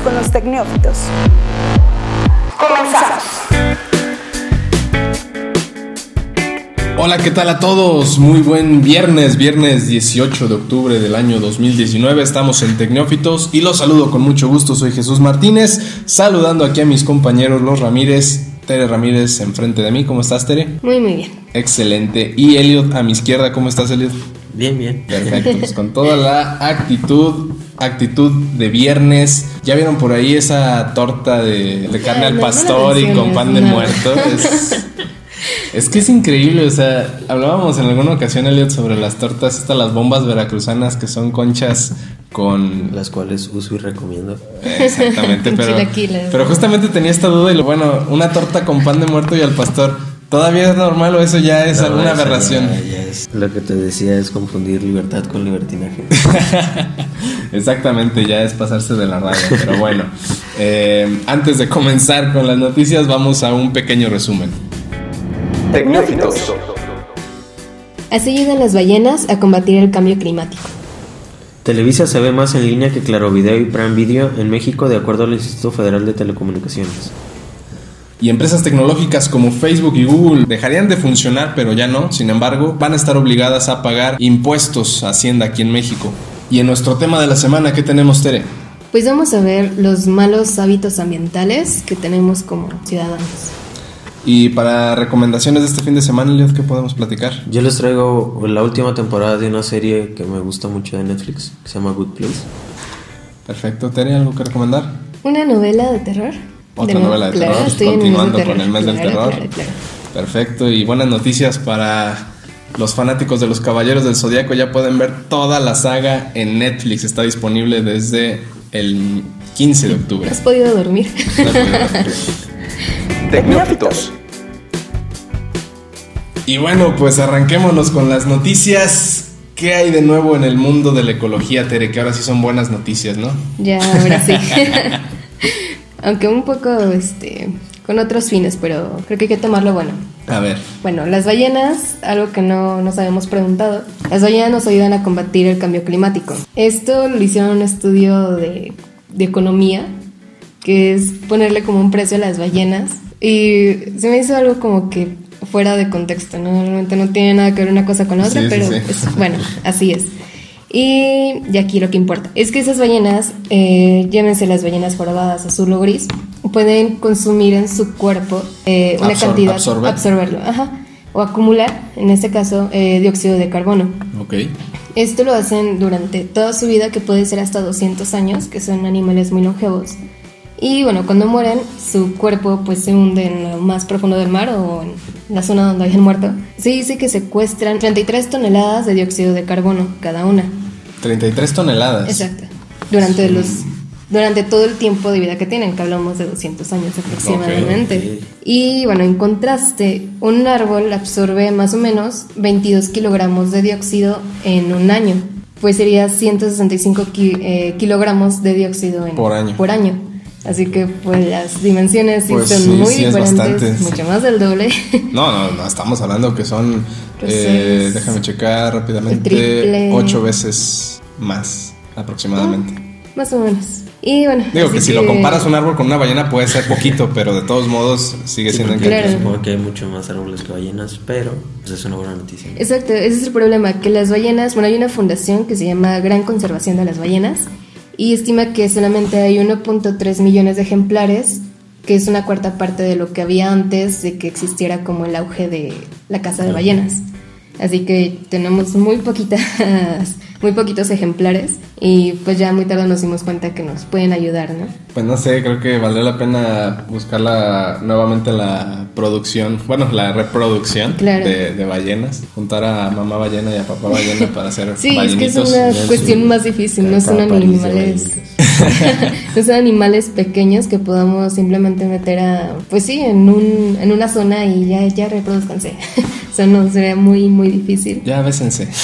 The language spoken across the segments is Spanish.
con los tecnófitos. Comenzamos. Hola, ¿qué tal a todos? Muy buen viernes, viernes 18 de octubre del año 2019. Estamos en Tecnófitos y los saludo con mucho gusto. Soy Jesús Martínez, saludando aquí a mis compañeros los Ramírez. Tere Ramírez enfrente de mí. ¿Cómo estás, Tere? Muy, muy bien. Excelente. Y Elliot a mi izquierda. ¿Cómo estás, Elliot? Bien, bien. Perfecto. Pues con toda la actitud, actitud de viernes. ¿Ya vieron por ahí esa torta de, de carne Ay, al pastor y con pan de no. muerto? Es, es que es increíble, o sea, hablábamos en alguna ocasión, Elliot, sobre las tortas, estas las bombas veracruzanas que son conchas con... Las cuales uso y recomiendo. Exactamente, pero, pero justamente tenía esta duda y lo bueno, una torta con pan de muerto y al pastor, ¿todavía es normal o eso ya es No, alguna aberración? ya- ya es- Lo que te decía es confundir libertad con libertinaje. Exactamente, ya es pasarse de la raya, pero bueno. eh, antes de comenzar con las noticias, vamos a un pequeño resumen. Tecnófitos. Así ayudan las ballenas a combatir el cambio climático. Televisa se ve más en línea que Claro Video y Prime Video en México de acuerdo al Instituto Federal de Telecomunicaciones. Y empresas tecnológicas como Facebook y Google dejarían de funcionar, pero ya no. Sin embargo, van a estar obligadas a pagar impuestos a Hacienda aquí en México. Y en nuestro tema de la semana, ¿qué tenemos, Tere? Pues vamos a ver los malos hábitos ambientales que tenemos como ciudadanos. Y para recomendaciones de este fin de semana, Elliot, ¿qué podemos platicar? Yo les traigo la última temporada de una serie que me gusta mucho de Netflix, que se llama Good Place. Perfecto, Tere, ¿algo que recomendar? ¿Una novela de terror? Otra novela de claro, terror, estoy continuando terror, con el mes del terror. claro, claro. Perfecto, y buenas noticias para los fanáticos de los Caballeros del Zodíaco. Ya pueden ver toda la saga en Netflix. Está disponible desde el 15 de octubre. ¿Has podido dormir? Tecnófitos. Y bueno, pues arranquémonos con las noticias. ¿Qué hay de nuevo en el mundo de la ecología, Tere? Que ahora sí son buenas noticias, ¿no? ya, ahora sí. Aunque un poco, este, con otros fines, pero creo que hay que tomarlo bueno. A ver, Bueno, las ballenas, algo que no nos habíamos preguntado, las ballenas nos ayudan a combatir el cambio climático. Esto lo hicieron en un estudio de, de economía, que es ponerle como un precio a las ballenas. Y se me hizo algo como que fuera de contexto, ¿no? Realmente no tiene nada que ver una cosa con la otra, Sí, sí, pero sí. es- bueno, así es. Y, y aquí lo que importa es que esas ballenas, eh, llámense las ballenas jorobadas azul o gris, pueden consumir en su cuerpo eh, una Absor- cantidad, absorber. absorberlo, ajá, o acumular, en este caso, eh, dióxido de carbono. ok. Esto lo hacen durante toda su vida, que puede ser hasta 200 años, que son animales muy longevos. Y bueno, cuando mueren, su cuerpo pues se hunde en lo más profundo del mar o en la zona donde hayan muerto. Se dice que secuestran 33 toneladas de dióxido de carbono cada una. 33 toneladas. Exacto. Durante los durante todo el tiempo de vida que tienen, que hablamos de 200 años aproximadamente. ok. Y bueno, en contraste, un árbol absorbe más o menos 22 kilogramos de dióxido en un año. Pues sería 165 ki- eh, kilogramos de dióxido en- Por año. por año. Así que pues las dimensiones sí Pues son sí, muy sí es diferentes, bastante. mucho más del doble. No, no, no, estamos hablando que son, Pues eh, es déjame checar rápidamente, ocho veces más aproximadamente. más o menos. Y bueno, Digo así que si lo comparas un árbol con una ballena puede ser poquito, pero de todos modos sigue Sí, siendo porque Claro. Supongo que hay mucho más árboles que ballenas, pero pues, es una buena noticia. Exacto, ese es el problema, que las ballenas, bueno, hay una fundación que se llama Gran Conservación de las Ballenas y estima que solamente hay 1.3 millones de ejemplares, que es una cuarta parte de lo que había antes de que existiera como el auge de la caza de ballenas. Así que tenemos muy poquitas, muy poquitos ejemplares y pues ya muy tarde nos dimos cuenta que nos pueden ayudar, ¿no? Pues no sé, creo que valdría la pena buscar la, nuevamente la producción, bueno, la reproducción Claro. de, de ballenas, juntar a mamá ballena y a papá ballena para hacer Sí, es que es una cuestión más difícil, no son París de animales. son animales pequeños que podamos simplemente meter a, pues sí, en, un, en una zona y ya, ya reproduzcanse. o sea, no, sería muy, muy difícil. Ya bésense.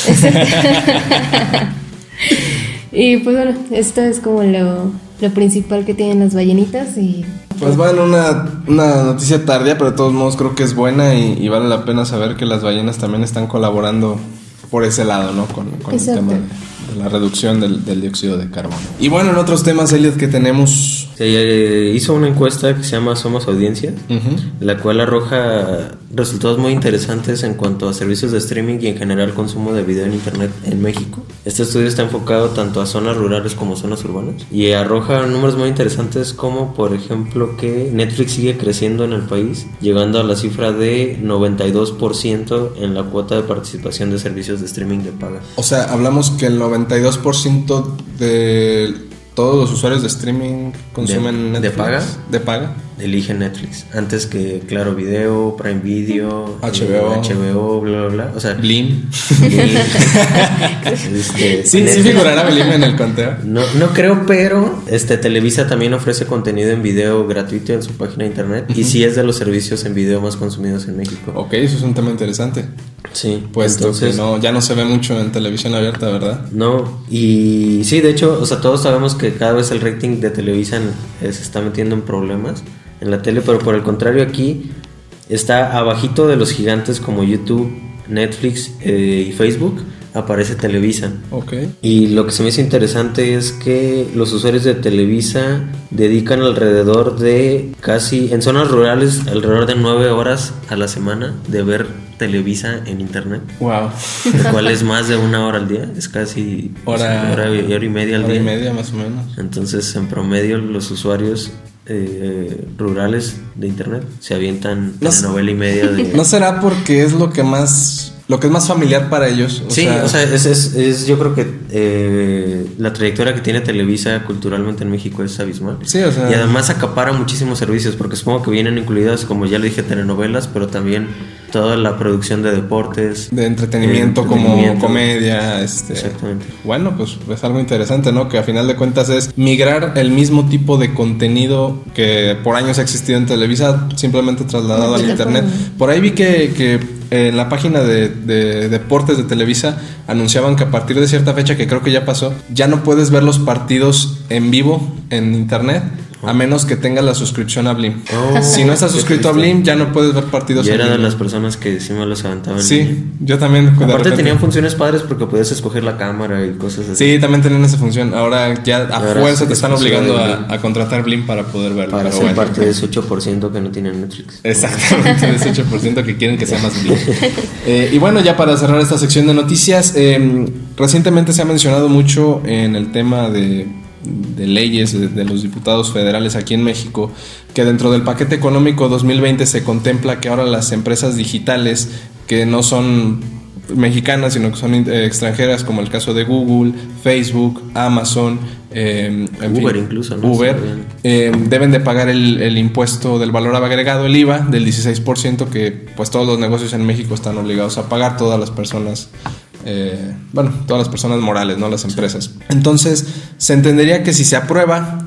Y pues bueno, esto es como lo, lo principal que tienen las ballenitas y Pues bueno, una, una noticia tardía, pero de todos modos creo que es buena y, y vale la pena saber que las ballenas también están colaborando por ese lado, ¿no? Con, con el tema de la reducción del, del dióxido de carbono. Y bueno, en otros temas, Elliot, que tenemos Se eh, hizo una encuesta que se llama Somos Audiencia, la cual arroja resultados muy interesantes en cuanto a servicios de streaming y en general consumo de video en Internet en México. Este estudio está enfocado tanto a zonas rurales como zonas urbanas y arroja números muy interesantes como por ejemplo que Netflix sigue creciendo en el país, llegando a la cifra de 92% en la cuota de participación de servicios de streaming de paga. O sea, hablamos que el 92% de todos los usuarios de streaming consumen ¿De- de Netflix. paga? De paga. Elige Netflix antes que Claro Video, Prime Video, HBO. HBO, bla bla bla. O sea, Blim. este, Sí, sí figurará Blim en el conteo. No, no creo, pero este Televisa también ofrece contenido en video gratuito en su página de internet y sí es de los servicios en video más consumidos en México. Ok, eso es un tema interesante. Sí, Pues entonces no, ya no se ve mucho en televisión abierta, ¿verdad? No, y sí, de hecho, o sea, todos sabemos que cada vez el rating de Televisa eh, se está metiendo en problemas en la tele, pero por el contrario aquí está abajito de los gigantes como YouTube, Netflix eh, y Facebook, aparece Televisa. Ok. Y lo que se me hizo interesante es que los usuarios de Televisa dedican alrededor de casi, en zonas rurales, alrededor de 9 horas a la semana de ver Televisa en Internet Wow. lo cual es más de una hora al día, es casi Hora- hora, y hora y media al Hora día. y media más o menos. Entonces, en promedio, los usuarios eh, rurales de internet se avientan No una novela y media de. ¿No será porque es lo que más lo que es más familiar para ellos? O sí, sea, o sea, es, es- es- yo creo que eh, la trayectoria que tiene Televisa culturalmente en México es abismal. Sí, o sea- Y además acapara muchísimos servicios, porque supongo que vienen incluidas, como ya le dije, telenovelas, pero también toda la producción de deportes. de entretenimiento, de como comedia, este. Exactamente. Bueno, pues es algo interesante, ¿no? Que a final de cuentas es migrar el mismo tipo de contenido que por años ha existido en Televisa, simplemente trasladado al internet. Por ahí vi que, que en la página de, de deportes de Televisa anunciaban que a partir de cierta fecha, que creo que ya pasó, ya no puedes ver los partidos en vivo en internet. A menos que tengas la suscripción a Blim. Oh, si no estás suscrito a. Blim, ya no puedes ver partidos Yo era de las personas que sí me los aventaban. Sí, yo también. Aparte tenían funciones padres porque podías escoger la cámara y cosas así. Sí, también tenían esa función. Ahora ya a ahora fuerza te están obligando a, contratar Blim para poder verlo. Para ser bueno. parte de ese 8% que no tienen Netflix. Exactamente, de ese 8% que quieren que sea más Blim. Eh, y bueno, ya para cerrar esta sección de noticias, eh, recientemente se ha mencionado mucho en el tema de, de leyes de, de los diputados federales aquí en México, que dentro del paquete económico 2020 se contempla que ahora las empresas digitales que no son mexicanas, sino que son eh, extranjeras, como el caso de Google, Facebook, Amazon, eh, en Uber fin, incluso, ¿no? Uber, eh, deben de pagar el, el impuesto del valor agregado, el IVA, del 16%, que pues todos los negocios en México están obligados a pagar, todas las personas, eh, bueno, todas las personas morales, no las empresas. Entonces, se entendería que si se aprueba,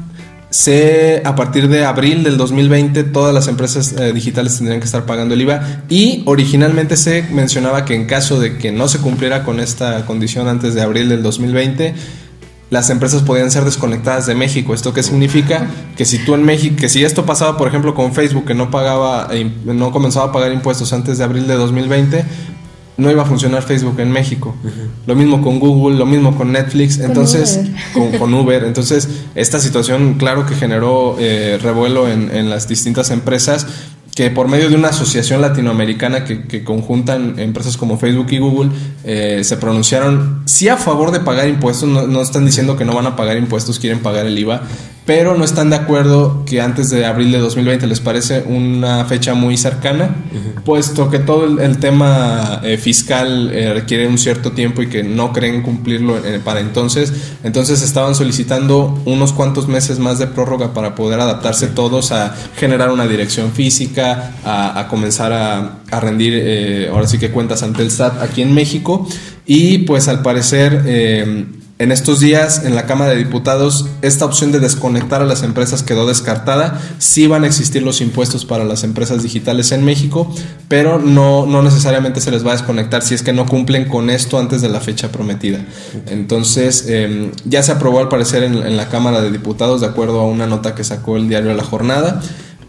se, a partir de abril del 2020 todas las empresas eh, digitales tendrían que estar pagando el IVA y originalmente se mencionaba que en caso de que no se cumpliera con esta condición antes de abril del 2020 las empresas podían ser desconectadas de México. ¿Esto qué significa? Que si tú en México, que si esto pasaba, por ejemplo, con Facebook, que no pagaba, eh, no comenzaba a pagar impuestos antes de abril de 2020, no iba a funcionar Facebook en México. Lo mismo con Google, lo mismo con Netflix, entonces, con, con Uber. Entonces, esta situación, claro que generó eh, revuelo en, en las distintas empresas que por medio de una asociación latinoamericana que, que conjuntan empresas como Facebook y Google, eh, se pronunciaron sí a favor de pagar impuestos, no, no están diciendo que no van a pagar impuestos, quieren pagar el IVA, pero no están de acuerdo que antes de abril de 2020 les parece una fecha muy cercana, puesto que todo el, el tema eh, fiscal eh, requiere un cierto tiempo y que no creen cumplirlo eh, para entonces, entonces estaban solicitando unos cuantos meses más de prórroga para poder adaptarse todos a generar una dirección física, a, a comenzar a, a rendir ahora sí que cuentas ante el SAT aquí en México. Y pues al parecer... en estos días, en la Cámara de Diputados, esta opción de desconectar a las empresas quedó descartada. Sí van a existir los impuestos para las empresas digitales en México, pero no, no necesariamente se les va a desconectar si es que no cumplen con esto antes de la fecha prometida. Entonces, eh, ya se aprobó al parecer en, en la Cámara de Diputados, de acuerdo a una nota que sacó el diario La Jornada.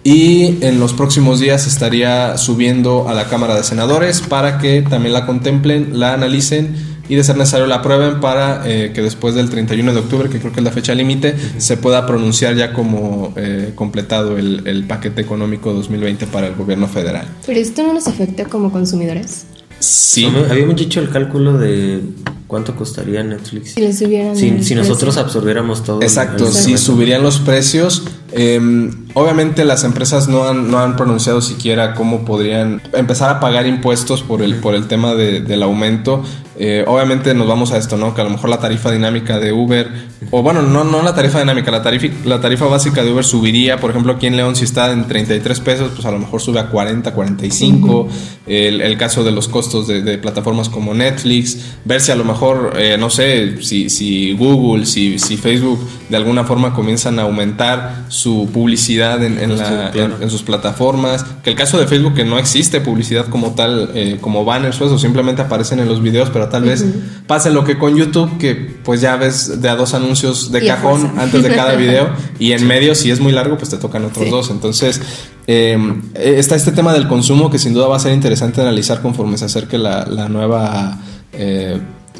Y en los próximos días estaría subiendo a la Cámara de Senadores para que también la contemplen, la analicen y de ser necesario la aprueben para eh, que después del 31 de octubre, que creo que es la fecha límite, se pueda pronunciar ya como eh, completado el, el paquete económico 2020 para el gobierno federal. Pero esto no nos afecta como consumidores. Sí. Habíamos- Habíamos dicho el cálculo de cuánto costaría Netflix. Si Si, si nosotros precio. absorbiéramos todo. Exacto, el- sí, subirían los precios. Eh, obviamente las empresas no han, no han pronunciado siquiera cómo podrían empezar a pagar impuestos por el, por el tema de- del aumento. Eh, obviamente nos vamos a esto, ¿no? Que a lo mejor la tarifa dinámica de Uber, o bueno, no, no la tarifa dinámica, la tarifa, la tarifa básica de Uber subiría. Por ejemplo, aquí en León, si está en 33 pesos, pues a lo mejor sube a 40, 45. el, el caso de los costos de, de plataformas como Netflix, ver si a lo mejor, eh, no sé, si, si Google, si, si Facebook de alguna forma comienzan a aumentar su publicidad en, en la- Sí, claro. en- en sus plataformas. Que el caso de Facebook, que no existe publicidad como tal, eh, como banners o eso, simplemente aparecen en los videos, pero tal vez pase lo que con YouTube, que pues ya ves de a dos anuncios de Y cajón fuerza. antes de cada video, y en medio, si es muy largo, pues te tocan otros Sí. dos. Entonces, eh, está este tema del consumo que sin duda va a ser interesante analizar conforme se acerque la, la nueva. eh,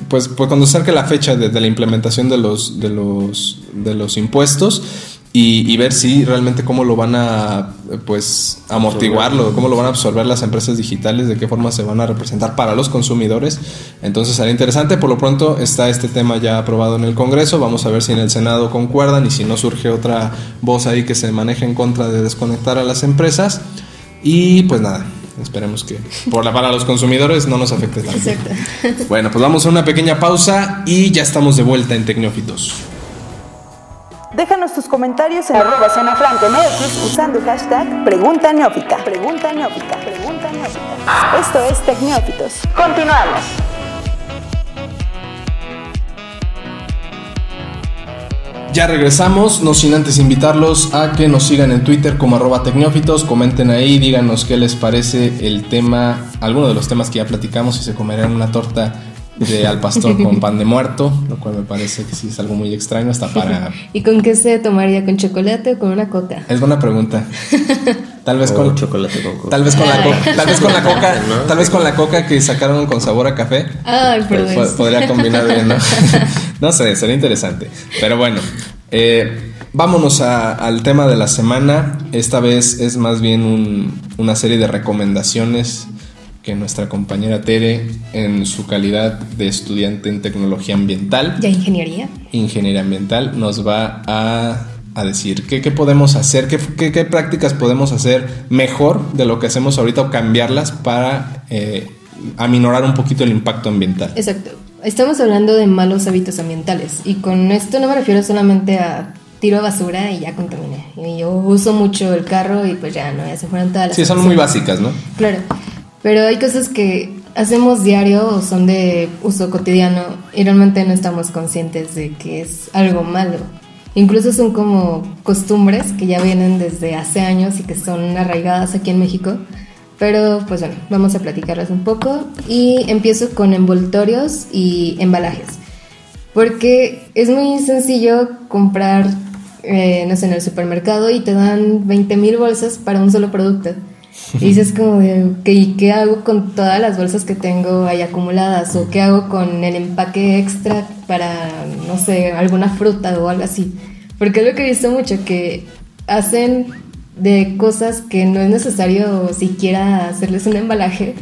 pues, pues cuando se acerque la fecha de, de la implementación de los, de los, de los impuestos y, y ver si realmente cómo lo van a pues amortiguarlo, cómo lo van a absorber las empresas digitales, de qué forma se van a representar para los consumidores. Entonces será interesante. Por lo pronto está este tema ya aprobado en el Congreso. Vamos a ver si en el Senado concuerdan y si no surge otra voz ahí que se maneje en contra de desconectar a las empresas. Y pues nada, esperemos que por la, para los consumidores no nos afecte tanto. Exacto. Bueno, pues vamos a una pequeña pausa y ya estamos de vuelta en Tecnófitos. Déjanos tus comentarios en arroba zona franca MX usando el hashtag Pregunta Neófita. Pregunta Neófita. Pregunta Neófita. Esto es Tecnófitos. Continuamos. Ya regresamos, no sin antes invitarlos a que nos sigan en Twitter como arroba tecnófitos, comenten ahí, díganos qué les parece el tema, alguno de los temas que ya platicamos, si se comerán una torta de al pastor con pan de muerto, lo cual me parece que sí es algo muy extraño, hasta para... ¿Y con qué se tomaría? ¿Con chocolate o con una coca? Es buena pregunta. Tal vez O con... chocolate con coca. Tal vez con la coca, tal vez con la coca, ¿no? tal vez con la coca que sacaron con sabor a café. Ay, perdón. Po- podría combinar bien, ¿no? no sé, sería interesante. Pero bueno, eh, vámonos a- al tema de la semana. Esta vez es más bien un- una serie de recomendaciones que nuestra compañera Tere, en su calidad de estudiante en tecnología ambiental, ¿Ya ingeniería? ingeniería ambiental, nos va a, a decir qué, qué podemos hacer, qué, qué- qué prácticas podemos hacer mejor de lo que hacemos ahorita o cambiarlas para eh, aminorar un poquito el impacto ambiental. Exacto. Estamos hablando de malos hábitos ambientales y con esto no me refiero solamente a tiro basura y ya contaminé. Y yo uso mucho el carro y pues ya no, ya se fueron todas las Sí, son muy básicas, ¿no? Claro, pero hay cosas que hacemos diario o son de uso cotidiano y realmente no estamos conscientes de que es algo malo. Incluso son como costumbres que ya vienen desde hace años y que son arraigadas aquí en México. Pero pues bueno, vamos a platicarlas un poco y empiezo con envoltorios y embalajes. Porque es muy sencillo comprar, eh, no sé, en el supermercado y te dan 20 mil bolsas para un solo producto. Y dices como de, "Ok, ¿y ¿qué hago con todas las bolsas que tengo ahí acumuladas? ¿O qué hago con el empaque extra para, no sé, alguna fruta o algo así? Porque es lo que he visto mucho, que hacen de cosas que no es necesario siquiera hacerles un embalaje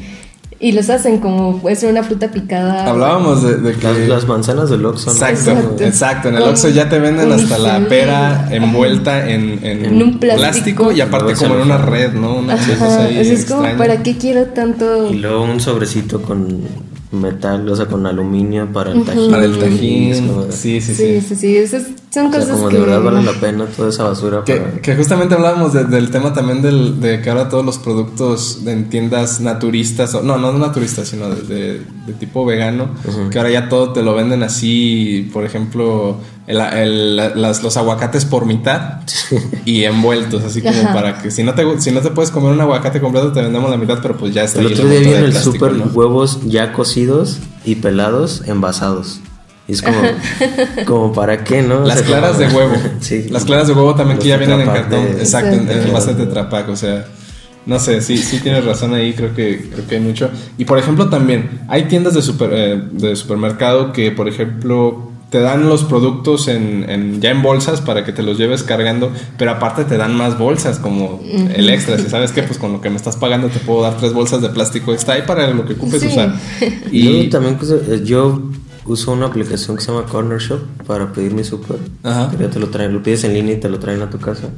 y los hacen como puede ser una fruta picada. Hablábamos de, de que... Las, las manzanas del Oxxo. ¿no? Exacto, Exacto. exacto. En el Oxxo ya te venden hasta la pera envuelta en, en, En un plástico. y aparte como en una red, ¿no? Una Ajá, ahí o sea, es como. ¿para qué quiero tanto? Y luego un sobrecito con metal, o sea, con aluminio para el tajín. Para el tajín. Sí, sí, Sí, sí. sí, sí, son O sea, como que... de verdad vale la pena toda esa basura Que, para... que justamente hablábamos de- del tema también del, de que ahora todos los productos de- en tiendas naturistas, o, no, no naturistas, sino de, de- de tipo vegano, que ahora ya todo te lo venden así, por ejemplo, el- el- las- los aguacates por mitad y envueltos, así como Ajá. para que si no, te, si no te puedes comer un aguacate completo, te vendemos la mitad, pero pues ya está El ahí otro día vi en el plástico, súper ¿no? huevos ya cocidos y pelados, envasados. Y es como, como para qué, ¿no? O Las sea, claras de como- huevo. sí. Las claras de huevo también que ya vienen en cartón. de- Exacto, en, en Exacto. envase de Tetra Pak, O sea, No sé, sí, sí tienes razón ahí, creo que, creo que hay mucho. Y por ejemplo también, hay tiendas de, super, eh, de supermercado que, por ejemplo, te dan los productos en, ya en bolsas para que te los lleves cargando, pero aparte te dan más bolsas como el extra. Si sabes que pues con lo que me estás pagando te puedo dar tres bolsas de plástico extra ahí para lo que ocupes usar. Y también pues, eh, yo uso una aplicación que se llama Corner Shop para pedir mi. Que ya te lo traen, lo pides en línea y te lo traen a tu casa.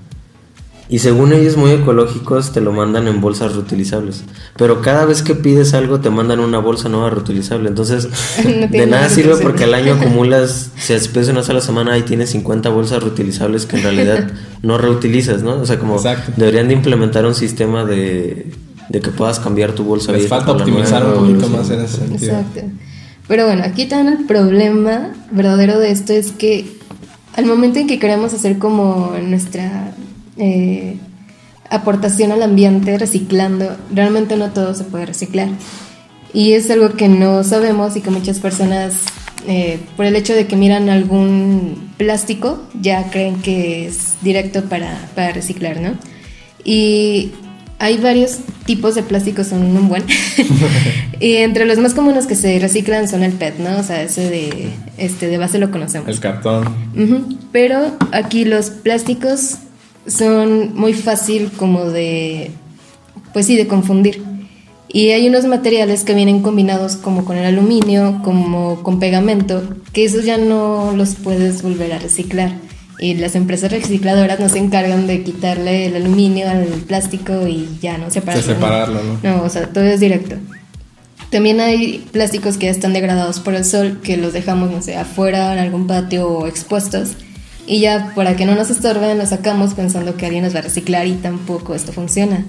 Y según ellos muy ecológicos te lo mandan en bolsas reutilizables. Pero cada vez que pides algo te mandan una bolsa nueva reutilizable. Entonces de nada sirve porque al año acumulas, si pides una sola semana y tienes 50 bolsas reutilizables que en realidad no reutilizas, ¿no? O sea, como deberían de implementar un sistema de, de que puedas cambiar tu bolsa. Les falta optimizar un poquito más en ese sentido. Exacto. Pero bueno, aquí también el problema verdadero de esto es que al momento en que queremos hacer como nuestra eh, aportación al ambiente reciclando, realmente no todo se puede reciclar. Y es algo que no sabemos y que muchas personas, eh, por el hecho de que miran algún plástico, ya creen que es directo para, para reciclar, ¿no? Y hay varios tipos de plásticos, son un buen. y entre los más comunes que se reciclan son el PET, ¿no? O sea, ese de, este, de base lo conocemos. El cartón. Pero aquí los plásticos son muy fácil como de, pues sí, de confundir. Y hay unos materiales que vienen combinados como con el aluminio, como con pegamento, que esos ya no los puedes volver a reciclar. Y las empresas recicladoras no se encargan de quitarle el aluminio al plástico y ya no separarlo. separarlo, ¿no? No, o sea, todo es directo. También hay plásticos que ya están degradados por el sol, que los dejamos, no sé, afuera en algún patio o expuestos y ya para que no nos estorben lo sacamos pensando que alguien nos va a reciclar y tampoco esto funciona.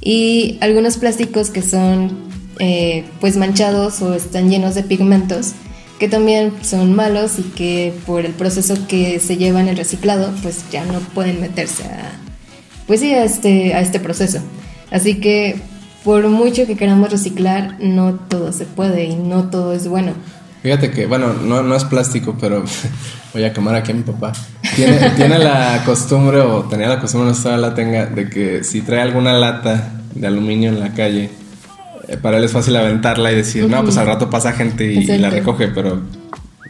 Y algunos plásticos que son eh, pues manchados o están llenos de pigmentos que también son malos y que por el proceso que se lleva en el reciclado pues ya no pueden meterse a pues sí a este a este proceso así que por mucho que queramos reciclar no todo se puede y no todo es bueno Fíjate que, bueno, no, no es plástico, pero voy a quemar aquí a mi papá. Tiene, tiene la costumbre, o tenía la costumbre, no sé la tenga, de que si trae alguna lata de aluminio en la calle, para él es fácil aventarla y decir, no, pues al rato pasa gente y, la recoge, pero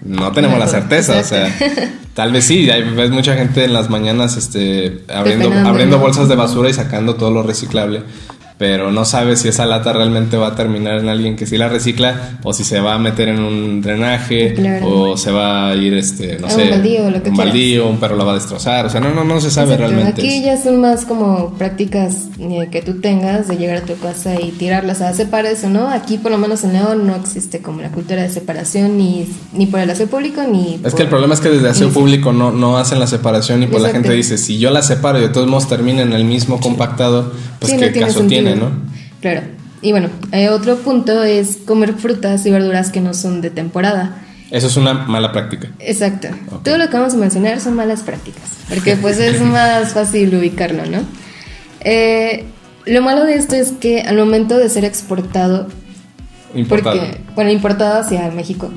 no tenemos la certeza, o sea, tal vez sí, hay, ves mucha gente en las mañanas este, abriendo, abriendo bolsas de basura y sacando todo lo reciclable pero no sabes si esa lata realmente va a terminar en alguien que sí la recicla o si se va a meter en un drenaje o se va a ir este no sé un baldío, lo que un baldío un perro la va a destrozar o sea no no no se sabe realmente aquí ya son más como prácticas eh, que tú tengas de llegar a tu casa y tirarlas a separar eso no aquí por lo menos en León no existe como la cultura de separación ni ni por el aseo público ni es que el problema es que desde aseo público no no hacen la separación y pues la gente dice si yo la separo y de todos modos termina en el mismo compactado pues qué caso tiene Claro. Y bueno, eh, otro punto es comer frutas y verduras que no son de temporada. Eso es una mala práctica. Exacto. Todo lo que vamos a mencionar son malas prácticas, porque pues es más fácil ubicarlo, ¿no? Eh, lo malo de esto es que al momento de ser exportado, importado. Porque, bueno, importado hacia México,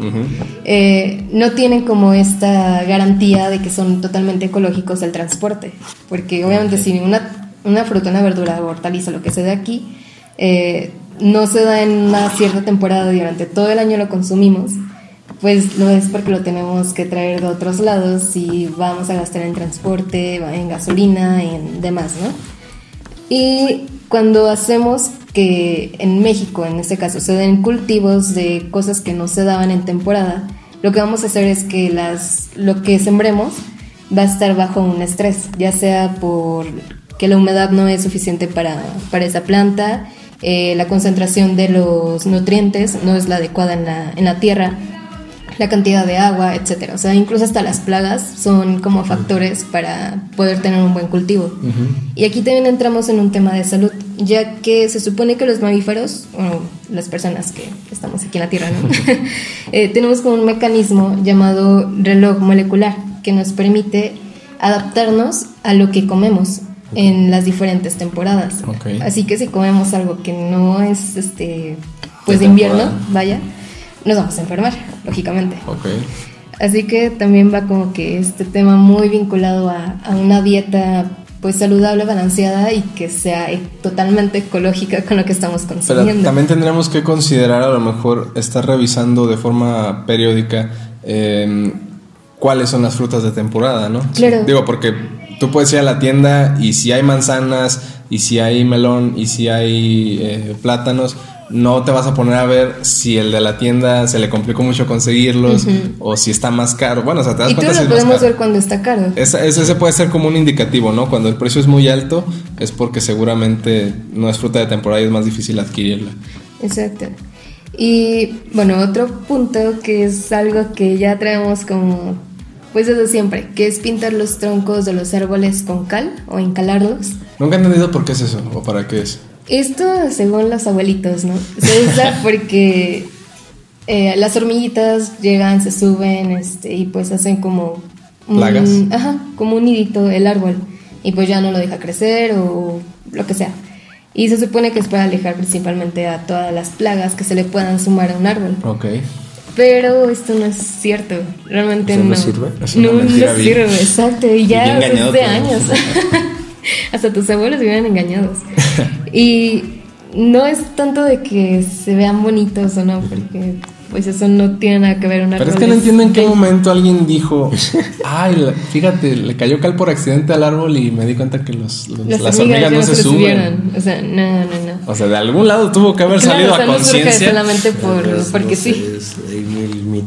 eh, no tienen como esta garantía de que son totalmente ecológicos el transporte, porque obviamente si una una fruta, una verdura hortaliza, lo que se da aquí, eh, no se da en una cierta temporada durante todo el año lo consumimos, pues no es porque lo tenemos que traer de otros lados y vamos a gastar en transporte, en gasolina, en demás, ¿no? Y cuando hacemos que en México, en este caso, se den cultivos de cosas que no se daban en temporada, lo que vamos a hacer es que las, lo que sembremos va a estar bajo un estrés, ya sea por que la humedad no es suficiente para, para esa planta, eh, la concentración de los nutrientes no es la adecuada en la, en la tierra, la cantidad de agua, etc. O sea, incluso hasta las plagas son como factores para poder tener un buen cultivo. Y aquí también entramos en un tema de salud, ya que se supone que los mamíferos, o las personas que estamos aquí en la Tierra, ¿no? Eh, tenemos como un mecanismo llamado reloj molecular que nos permite adaptarnos a lo que comemos en las diferentes temporadas. Así que si comemos algo que no es este pues de invierno, vaya, nos vamos a enfermar, lógicamente. Así que también va como que este tema muy vinculado a, una dieta pues saludable, balanceada y que sea totalmente ecológica con lo que estamos Pero consumiendo. también tendremos que considerar a lo mejor estar revisando de forma periódica eh, cuáles son las frutas de temporada, ¿no? Claro. Digo, porque tú puedes ir a la tienda y si hay manzanas y si hay melón y si hay eh, plátanos, no te vas a poner a ver si el de la tienda se le complicó mucho conseguirlos o si está más caro. Bueno, o sea, te das y cuenta si lo podemos ver cuando está caro. Ese puede ser como un indicativo, ¿no? Cuando el precio es muy alto es porque seguramente no es fruta de temporada y es más difícil adquirirla. Exacto. Y bueno, otro punto que es algo que ya traemos como, pues desde siempre, que es pintar los troncos de los árboles con cal o encalarlos. Nunca he entendido por qué es eso o para qué es. Esto según los abuelitos, ¿no? Se usa porque eh, las hormiguitas llegan, se suben este, y pues hacen como un, ¿Plagas? ajá, como un nidito el árbol y pues ya no lo deja crecer o lo que sea. Y se supone que es para alejar principalmente a todas las plagas que se le puedan sumar a un árbol. Ok. Pero esto no es cierto, realmente ¿Eso no no. sirve? Es una no, no sirve, exacto. Y ya todo. años. Hasta tus abuelos vivían engañados. y no es tanto de que se vean bonitos o no, porque pues eso no tiene nada que ver un Pero es que no entiendo en qué momento alguien dijo, ay, la- fíjate, le cayó cal por accidente al árbol y me di cuenta que los, los- Las, las hormigas, no se suben. subieron. O sea, no, no, no. O sea, de algún lado tuvo que haber Claro, salido o sea, a no conciencia. solamente por, porque no sí. sé,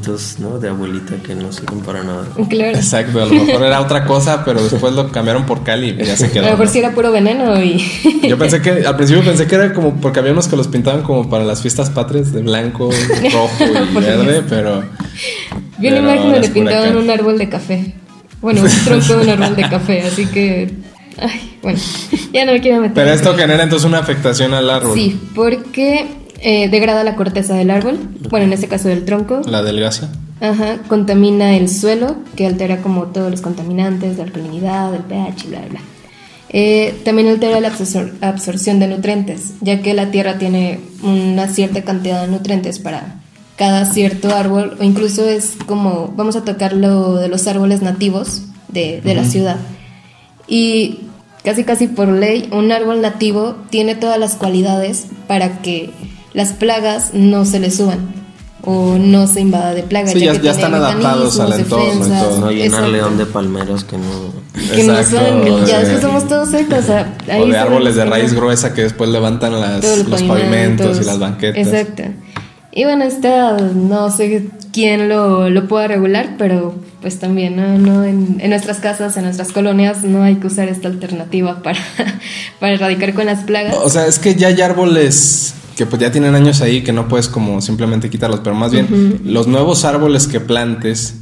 De abuelita que no sirven para nada. Claro. Exacto, a lo mejor era otra cosa, pero después lo cambiaron por cal y ya se A quedó. lo mejor ¿no? sí era puro veneno y... Yo pensé que, al principio pensé que era como porque había unos que los pintaban como para las fiestas patrias de blanco, rojo y verde, pero. Vi una imagen donde pintaban un árbol de café. Bueno, un tronco de un árbol de café, así que. Ay, bueno, ya no me quiero meter. Pero esto genera entonces una afectación al árbol. Sí, porque eh, degrada la corteza del árbol, bueno, en este caso del tronco. La delgacia. Ajá, contamina el suelo, que altera como todos los contaminantes, la alcalinidad, el pH, bla, bla. Eh, también altera la absor- absorción de nutrientes, ya que la tierra tiene una cierta cantidad de nutrientes para cada cierto árbol, o incluso es como, vamos a tocar lo de los árboles nativos de, de la ciudad. Y casi casi por ley, un árbol nativo tiene todas las cualidades para que las plagas no se le suban o no se invada de plagas. Sí, ya- que ya tiene están adaptados al entorno y todo. No llenar exacto, león de palmeros que no. Que no Exacto, son, ya sí. es que somos todos secos. O, sea, ahí O de árboles de raíz no- gruesa que después levantan las, los, pavimentos y las banquetas. Exacto. Y bueno, esta no sé quién lo, lo pueda regular, pero pues también ¿no? No, en, en nuestras casas, en nuestras colonias, no hay que usar esta alternativa para, para erradicar con las plagas. O sea, es que ya hay árboles que pues ya tienen años ahí que no puedes como simplemente quitarlos, pero más bien los nuevos árboles que plantes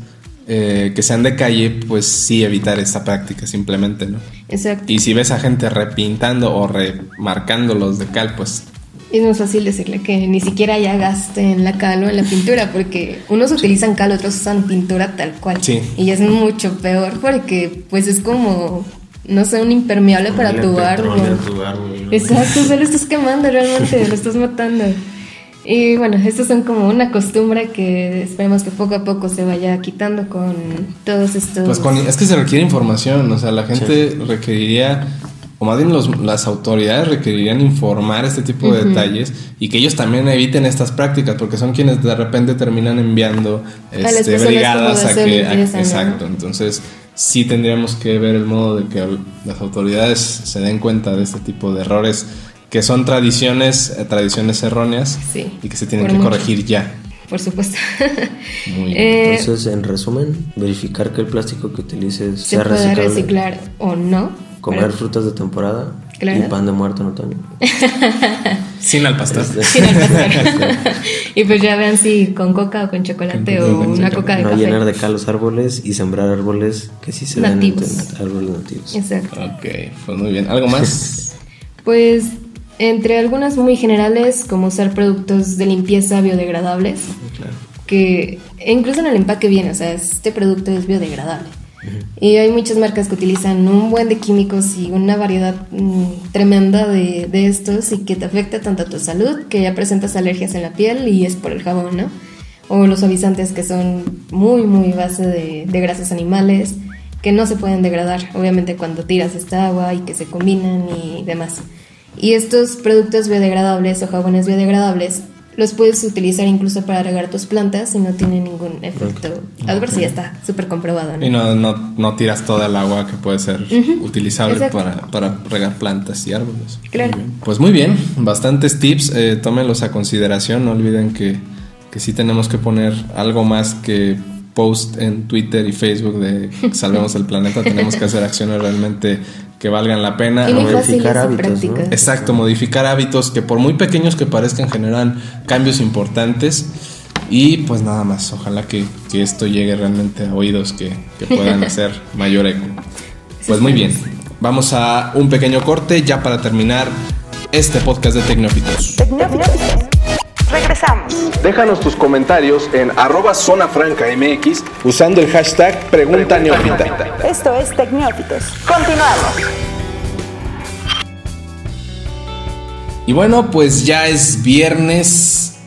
eh, que sean de calle, pues sí evitar esta práctica simplemente, ¿no? Exacto. Y si ves a gente repintando o remarcándolos de cal, pues Es más fácil decirle que ni siquiera ya gasten la cal o en la pintura, porque unos utilizan cal, otros usan pintura tal cual. Sí. Y es mucho peor porque pues es como, no sé, un impermeable para tu árbol. tu árbol, ¿no? Exacto, se lo estás quemando realmente, lo estás matando. Y bueno, estos son como una costumbre que esperemos que poco a poco se vaya quitando con todos estos... Pues con- es que se requiere información, o sea, la gente requeriría, o más bien los- las autoridades requerirían informar este tipo de detalles y que ellos también eviten estas prácticas, porque son quienes de repente terminan enviando este, brigadas a que... a- limpieza, ¿no? exacto, entonces sí tendríamos que ver el modo de que las autoridades se den cuenta de este tipo de errores que son tradiciones, eh, tradiciones erróneas Sí, y que se tienen que mucho. corregir ya. Por supuesto. Muy bien. Eh, Entonces, en resumen, verificar que el plástico que utilices se sea puede reciclable. reciclar o no. Comer pero- frutas de temporada Claro. y pan de muerto en otoño. Sin al pastor. sin alcanzar. y pues ya vean si con coca o con chocolate o Con una coca de no café. llenar de cal los árboles y sembrar árboles que sí se den Nativos. árboles nativos. Exacto. Ok, pues muy bien. ¿Algo más? Pues entre algunas muy generales, como usar productos de limpieza biodegradables, Claro. que incluso en el empaque viene, o sea, este producto es biodegradable. Y hay muchas marcas que utilizan un buen de químicos y una variedad mm, tremenda de, de estos y que te afecta tanto a tu salud, que ya presentas alergias en la piel y es por el jabón, ¿no? O los suavizantes que son muy, muy base de, de grasas animales que no se pueden degradar, obviamente cuando tiras esta agua y que se combinan y demás. Y estos productos biodegradables o jabones biodegradables los puedes utilizar incluso para regar tus plantas y no tiene ningún efecto adverso, ya está súper comprobado. Y no, no, no, tiras toda el agua que puede ser utilizable para, para, regar plantas y árboles. Claro. pues muy bien, bastantes tips, eh, tómenlos a consideración, no olviden que, que sí tenemos que poner algo más que post en Twitter y Facebook de salvemos el planeta, tenemos que hacer acciones realmente que valgan la pena. Y modificar hábitos. Exacto, modificar hábitos que por muy pequeños que parezcan generan cambios importantes. Y pues nada más, ojalá que, esto llegue realmente a oídos que, puedan hacer mayor eco. Pues muy bien, vamos a un pequeño corte ya para terminar este podcast de Tecnófitos. Regresamos. Déjanos tus comentarios en arroba zona franca mx usando el hashtag Pregunta Neófita. Esto es Tecnófitos. Continuamos. Y bueno, pues ya es viernes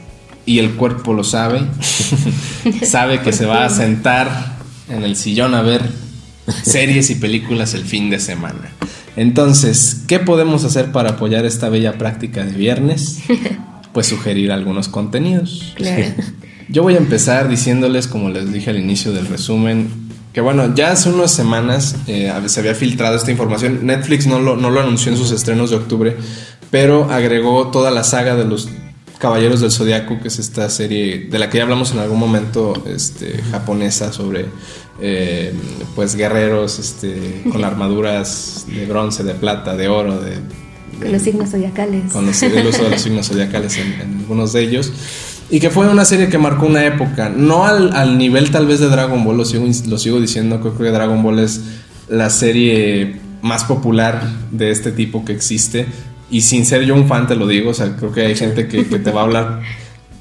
y el cuerpo lo sabe. sabe que se va a sentar en el sillón a ver series y películas el fin de semana. Entonces, ¿qué podemos hacer para apoyar esta bella práctica de viernes? pues sugerir algunos contenidos. Yo voy a empezar diciéndoles, como les dije al inicio del resumen, que bueno, ya hace unas semanas eh, se había filtrado esta información. Netflix no lo, no lo anunció en sus estrenos de octubre, pero agregó toda la saga de los Caballeros del Zodiaco, que es esta serie de la que ya hablamos en algún momento, este, japonesa, sobre eh, pues guerreros este, con armaduras de bronce, de plata, de oro, de los signos zodiacales. Con los, el uso de los signos zodiacales en, algunos de ellos. Y que fue una serie que marcó una época. No al, al nivel tal vez de Dragon Ball, lo sigo, lo sigo diciendo, creo que Dragon Ball es la serie más popular de este tipo que existe. Y sin ser yo un fan te lo digo, o sea, creo que hay gente que, que te va a hablar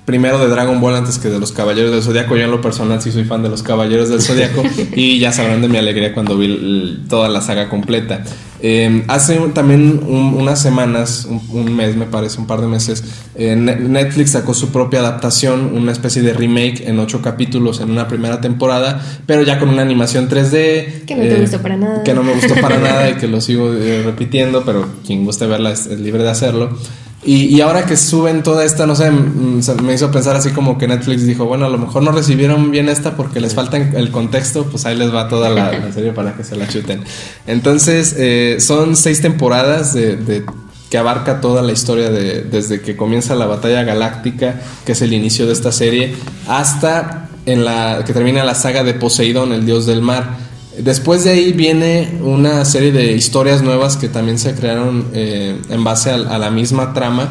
primero de Dragon Ball antes que de los Caballeros del Zodiaco. Yo en lo personal sí soy fan de los Caballeros del Zodiaco y ya sabrán de mi alegría cuando vi toda la saga completa. Em, hace también unas semanas, un, mes me parece, un par de meses, eh, Netflix sacó su propia adaptación, una especie de remake en ocho capítulos en una primera temporada, pero ya con una animación 3D. Que no te eh, gustó para nada. Que no me gustó para nada y que lo sigo eh, repitiendo, pero quien guste verla es libre de hacerlo. Y, ahora que suben toda esta, no sé, me hizo pensar así como que Netflix dijo, bueno, a lo mejor no recibieron bien esta porque les falta el contexto, pues ahí les va toda la, serie para que se la chuten. Entonces, eh, son seis temporadas de, que abarca toda la historia de, desde que comienza la batalla galáctica, que es el inicio de esta serie, hasta en la que termina la saga de Poseidón, el dios del mar. Después de ahí viene una serie de historias nuevas que también se crearon eh, en base a, la misma trama,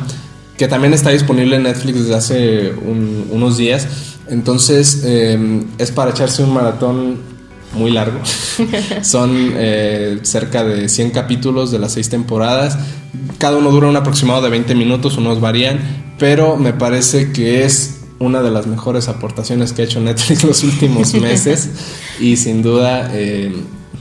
que también está disponible en Netflix desde hace unos días. Entonces eh, es para echarse un maratón muy largo. Son eh, cerca de 100 capítulos de las 6 temporadas. Cada uno dura un aproximado de 20 minutos, unos varían, pero me parece que es una de las mejores aportaciones que ha hecho Netflix los últimos meses. Y sin duda eh,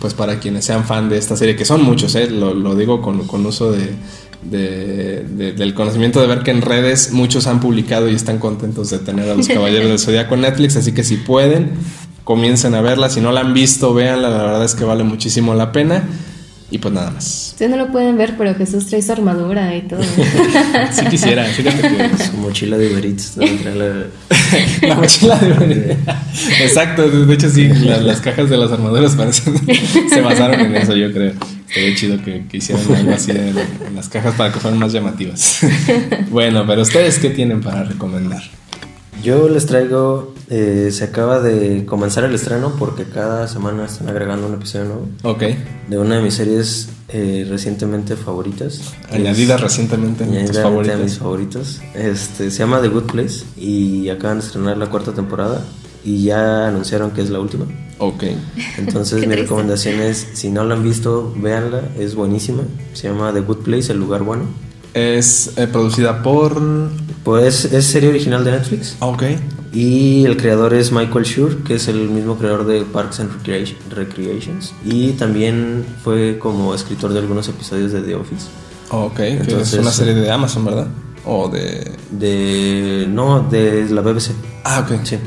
pues para quienes sean fan de esta serie que son muchos eh, lo, digo con, con uso de, del conocimiento de ver que en redes muchos han publicado y están contentos de tener a los Caballeros del Zodíaco en Netflix. Así que si pueden comiencen a verla. Si no la han visto véanla. La verdad es que vale muchísimo la pena y pues nada más. Ustedes no lo pueden ver, pero Jesús trae su armadura y todo. si quisiera, fíjate que. Su mochila de Uber la... mochila de Uber Exacto, de hecho sí, las cajas de las armaduras parecen. se basaron en eso, yo creo. Estaría chido que, hicieran algo así en, las cajas para que fueran más llamativas. bueno, pero ustedes, ¿qué tienen para recomendar? Yo les traigo, eh, se acaba de comenzar el estreno porque cada semana están agregando un episodio nuevo. Ok. De una de mis series eh, recientemente favoritas. Añadidas recientemente a mis favoritos. mis favoritos. Este, se llama The Good Place y acaban de estrenar la cuarta temporada y ya anunciaron que es la última. Ok. Entonces mi recomendación es, si no la han visto, véanla, es buenísima. Se llama The Good Place, el lugar bueno. Es eh, producida por... Pues es serie original de Netflix. Ah, ok. Y el creador es Michael Schur, que es el mismo creador de Parks and Recreations. Y también fue como escritor de algunos episodios de The Office. Ah, ok, Entonces, es una serie de Amazon, ¿verdad? O de... De... No, de la BBC. Ah, ok. Sí.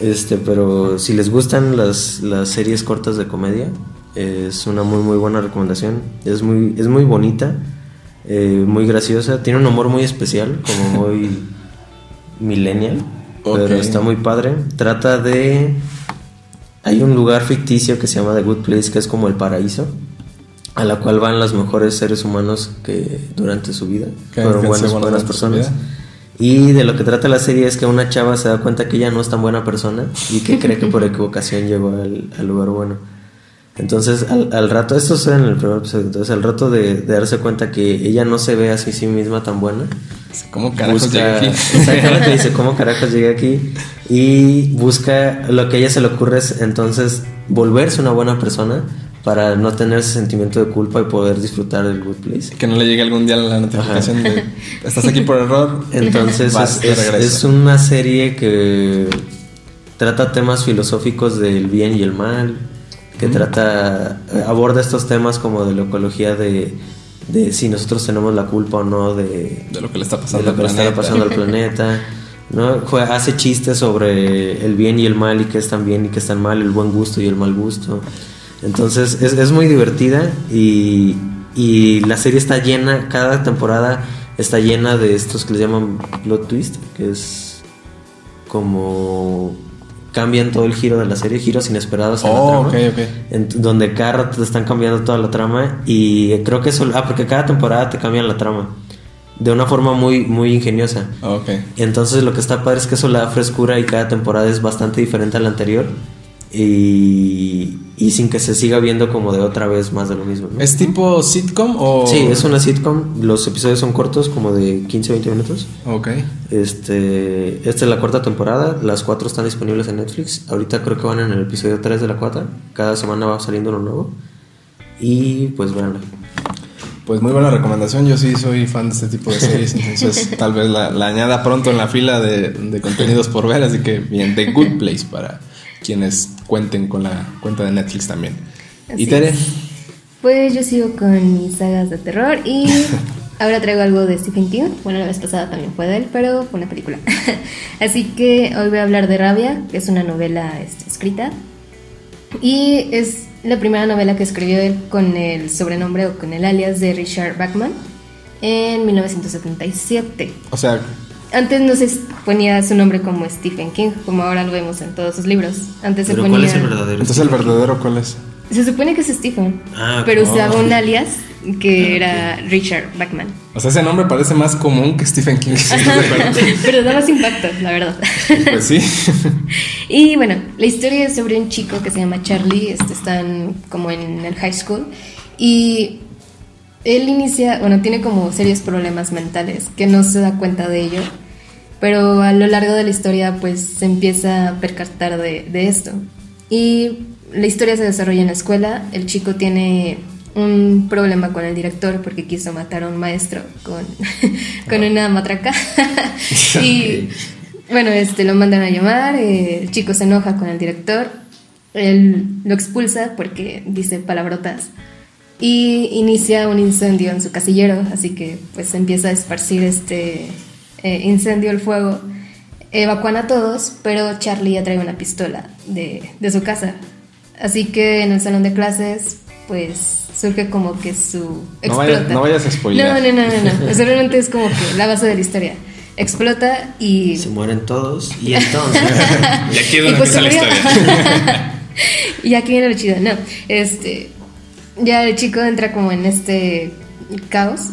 Este, pero si les gustan las, las series cortas de comedia, Es una muy muy buena recomendación. Es muy, es muy bonita, eh, muy graciosa. Tiene un humor muy especial, como muy millennial. Pero está muy padre. Trata de... Hay un lugar ficticio que se llama The Good Place, que es como el paraíso, a la cual van los mejores seres humanos que durante su vida fueron buenas, buenas personas. Y de lo que trata la serie es que una chava se da cuenta que ella no es tan buena persona y que cree que por equivocación llegó al, al lugar bueno. Entonces, al, al rato, esto sucede en el primer episodio, entonces al rato de, de darse cuenta que ella no se ve así sí misma tan buena, ¿Cómo carajos busca, llegué aquí? exactamente dice cómo carajos llegué aquí y busca lo que a ella se le ocurre es entonces volverse una buena persona para no tener ese sentimiento de culpa y poder disfrutar del good place. Que no le llegue algún día la notificación de estás aquí por error. Entonces Vas es, es- una serie que trata temas filosóficos del bien y el mal, que trata, eh, aborda estos temas como de la ecología de, de si nosotros tenemos la culpa o no de, de lo que le está de pasando lo que le al está planeta. pasando al planeta. ¿no? Hace chistes sobre el bien y el mal y qué es tan bien y qué es tan mal, el buen gusto y el mal gusto. Entonces es, es muy divertida y, y la serie está llena, cada temporada está llena de estos que les llaman plot twist, que es como cambian todo el giro de la serie, giros inesperados en Oh, la ok, trama. En- donde cada rato te están cambiando toda la trama y creo que eso, ah, porque cada temporada te cambian la trama de una forma muy, muy ingeniosa. Entonces lo que está padre es que eso le da frescura y cada temporada es bastante diferente a la anterior y, y sin que se siga viendo como de otra vez más de lo mismo. ¿no? ¿Es tipo sitcom o...? Sí, es una sitcom, los episodios son cortos, como de 15-20 minutos. Ok. Este, esta es la cuarta temporada, las cuatro están disponibles en Netflix. Ahorita creo que van en el episodio 3 de la cuarta. Cada semana va saliendo uno nuevo. Y pues bueno, Pues muy buena recomendación. Yo sí soy fan de este tipo de series, entonces tal vez la, la añada pronto en la fila de, de contenidos por ver. Así que bien, The Good Place para quienes cuenten con la cuenta de Netflix también. Así ¿Y Tere? es. Pues yo sigo con mis sagas de terror y ahora traigo algo de Stephen King. Bueno, la vez pasada también fue de él, pero fue una película. Así que hoy voy a hablar de Rabia, que es una novela este, escrita. Y es la primera novela que escribió él con el sobrenombre o con el alias de Richard Bachman en 1977. O sea, Antes no se ponía su nombre como Stephen King, como ahora lo vemos en todos sus libros. Antes se pero ponía... ¿cuál es el verdadero? entonces el verdadero cuál es? Se supone que es Stephen, Ah, pero oh. usaba un alias que era Richard Bachman. O sea, ese nombre parece más común que Stephen King. pero da más impacto, la verdad. Pues sí. y bueno, la historia es sobre un chico que se llama Charlie, este, están como en el high school y él inicia, bueno, tiene como serios problemas mentales que no se da cuenta de ello, pero a lo largo de la historia pues se empieza a percatar de, de esto. Y la historia se desarrolla en la escuela, el chico tiene un problema con el director porque quiso matar a un maestro con, con una matraca. y bueno, este, lo mandan a llamar, eh, el chico se enoja con el director, él lo expulsa porque dice palabrotas y inicia un incendio en su casillero, así que pues empieza a esparcir este eh, incendio, el fuego. Evacúan a todos, pero Charlie ya trae una pistola de, de su casa. Así que en el salón de clases, pues surge como que su... No vayas- explota. no vayas a spoilear. No, no, no, no, no. Eso realmente es como que la base de la historia. Explota y... Se mueren todos y entonces... Y aquí es Y donde pues empieza la historia. y aquí viene lo chido, no. Este. Ya el chico entra como en este caos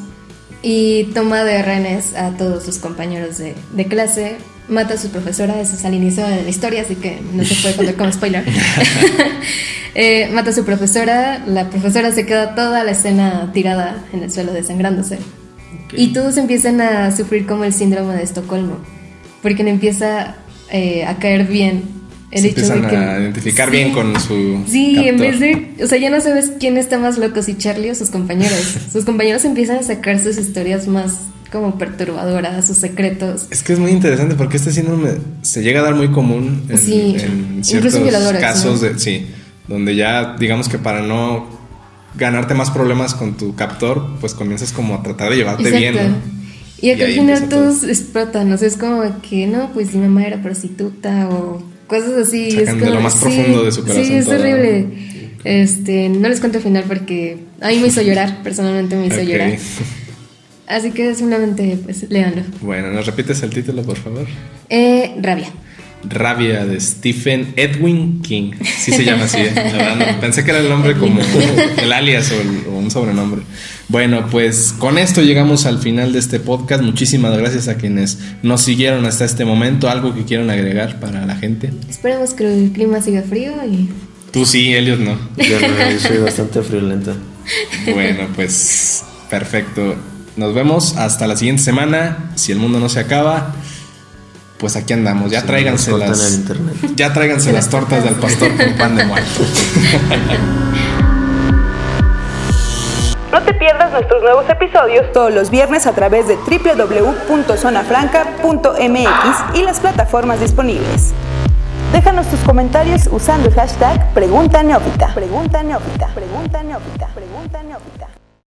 y toma de rehenes a todos sus compañeros de, de clase. Mata a su profesora, eso es al inicio de la historia, así que no se puede contar como spoiler. Eh, mata a su profesora, la profesora se queda toda la escena tirada en el suelo desangrándose. Y todos empiezan a sufrir como el síndrome de Estocolmo, porque le empieza eh, a caer bien el Se hecho empiezan de que... a identificar Sí. bien con su. Sí, en vez de, o sea, ya no sabes quién está más loco, si Charlie o sus compañeros. sus compañeros empiezan a sacar sus historias más como perturbadoras, sus secretos. Es que es muy interesante porque este síndrome se llega a dar muy común en, Sí, en ciertos casos ¿no? de sí, donde ya digamos que para no ganarte más problemas con tu captor, pues comienzas como a tratar de llevarte bien, ¿no? Y acá al final todos explotan, o sea, es como que no, pues mi mamá era prostituta o cosas así. Sacan de lo más profundo de su corazón Sí, es todo. horrible. Este, no les cuento el final porque a mí me hizo llorar, personalmente me hizo llorar. Así que simplemente, pues, léanlo. Bueno, ¿nos repites el título, por favor? Eh, rabia. Rabia de Stephen Edwin King. Sí se llama así, la verdad. no. Pensé que era el nombre como el alias o, el- o un sobrenombre. Bueno, pues con esto llegamos al final de este podcast. Muchísimas gracias a quienes nos siguieron hasta este momento. ¿Algo que quieran agregar para la gente? Esperemos que el clima siga frío y Tú sí, Elliot no. Yo, no, yo soy bastante friolento. Bueno, pues perfecto. Nos vemos hasta la siguiente semana. Si el mundo no se acaba, pues aquí andamos. Ya Si tráiganse las. el internet. Ya tráiganse las tortas del pastor con pan de muerto. No te pierdas nuestros nuevos episodios todos los viernes a través de www.zonafranca.mx y las plataformas disponibles. Déjanos tus comentarios usando el hashtag Pregunta Neófita. Pregunta Neófita. Pregunta.